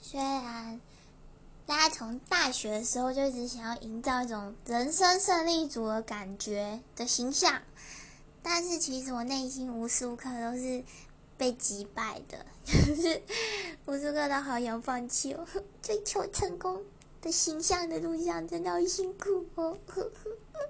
虽然大家从大学的时候就一直想要营造一种人生胜利组的感觉的形象，但是其实我内心无时无刻都是被击败的，就是无时无刻都好想放弃哦。追求成功的形象的路上真的好辛苦哦。呵 呵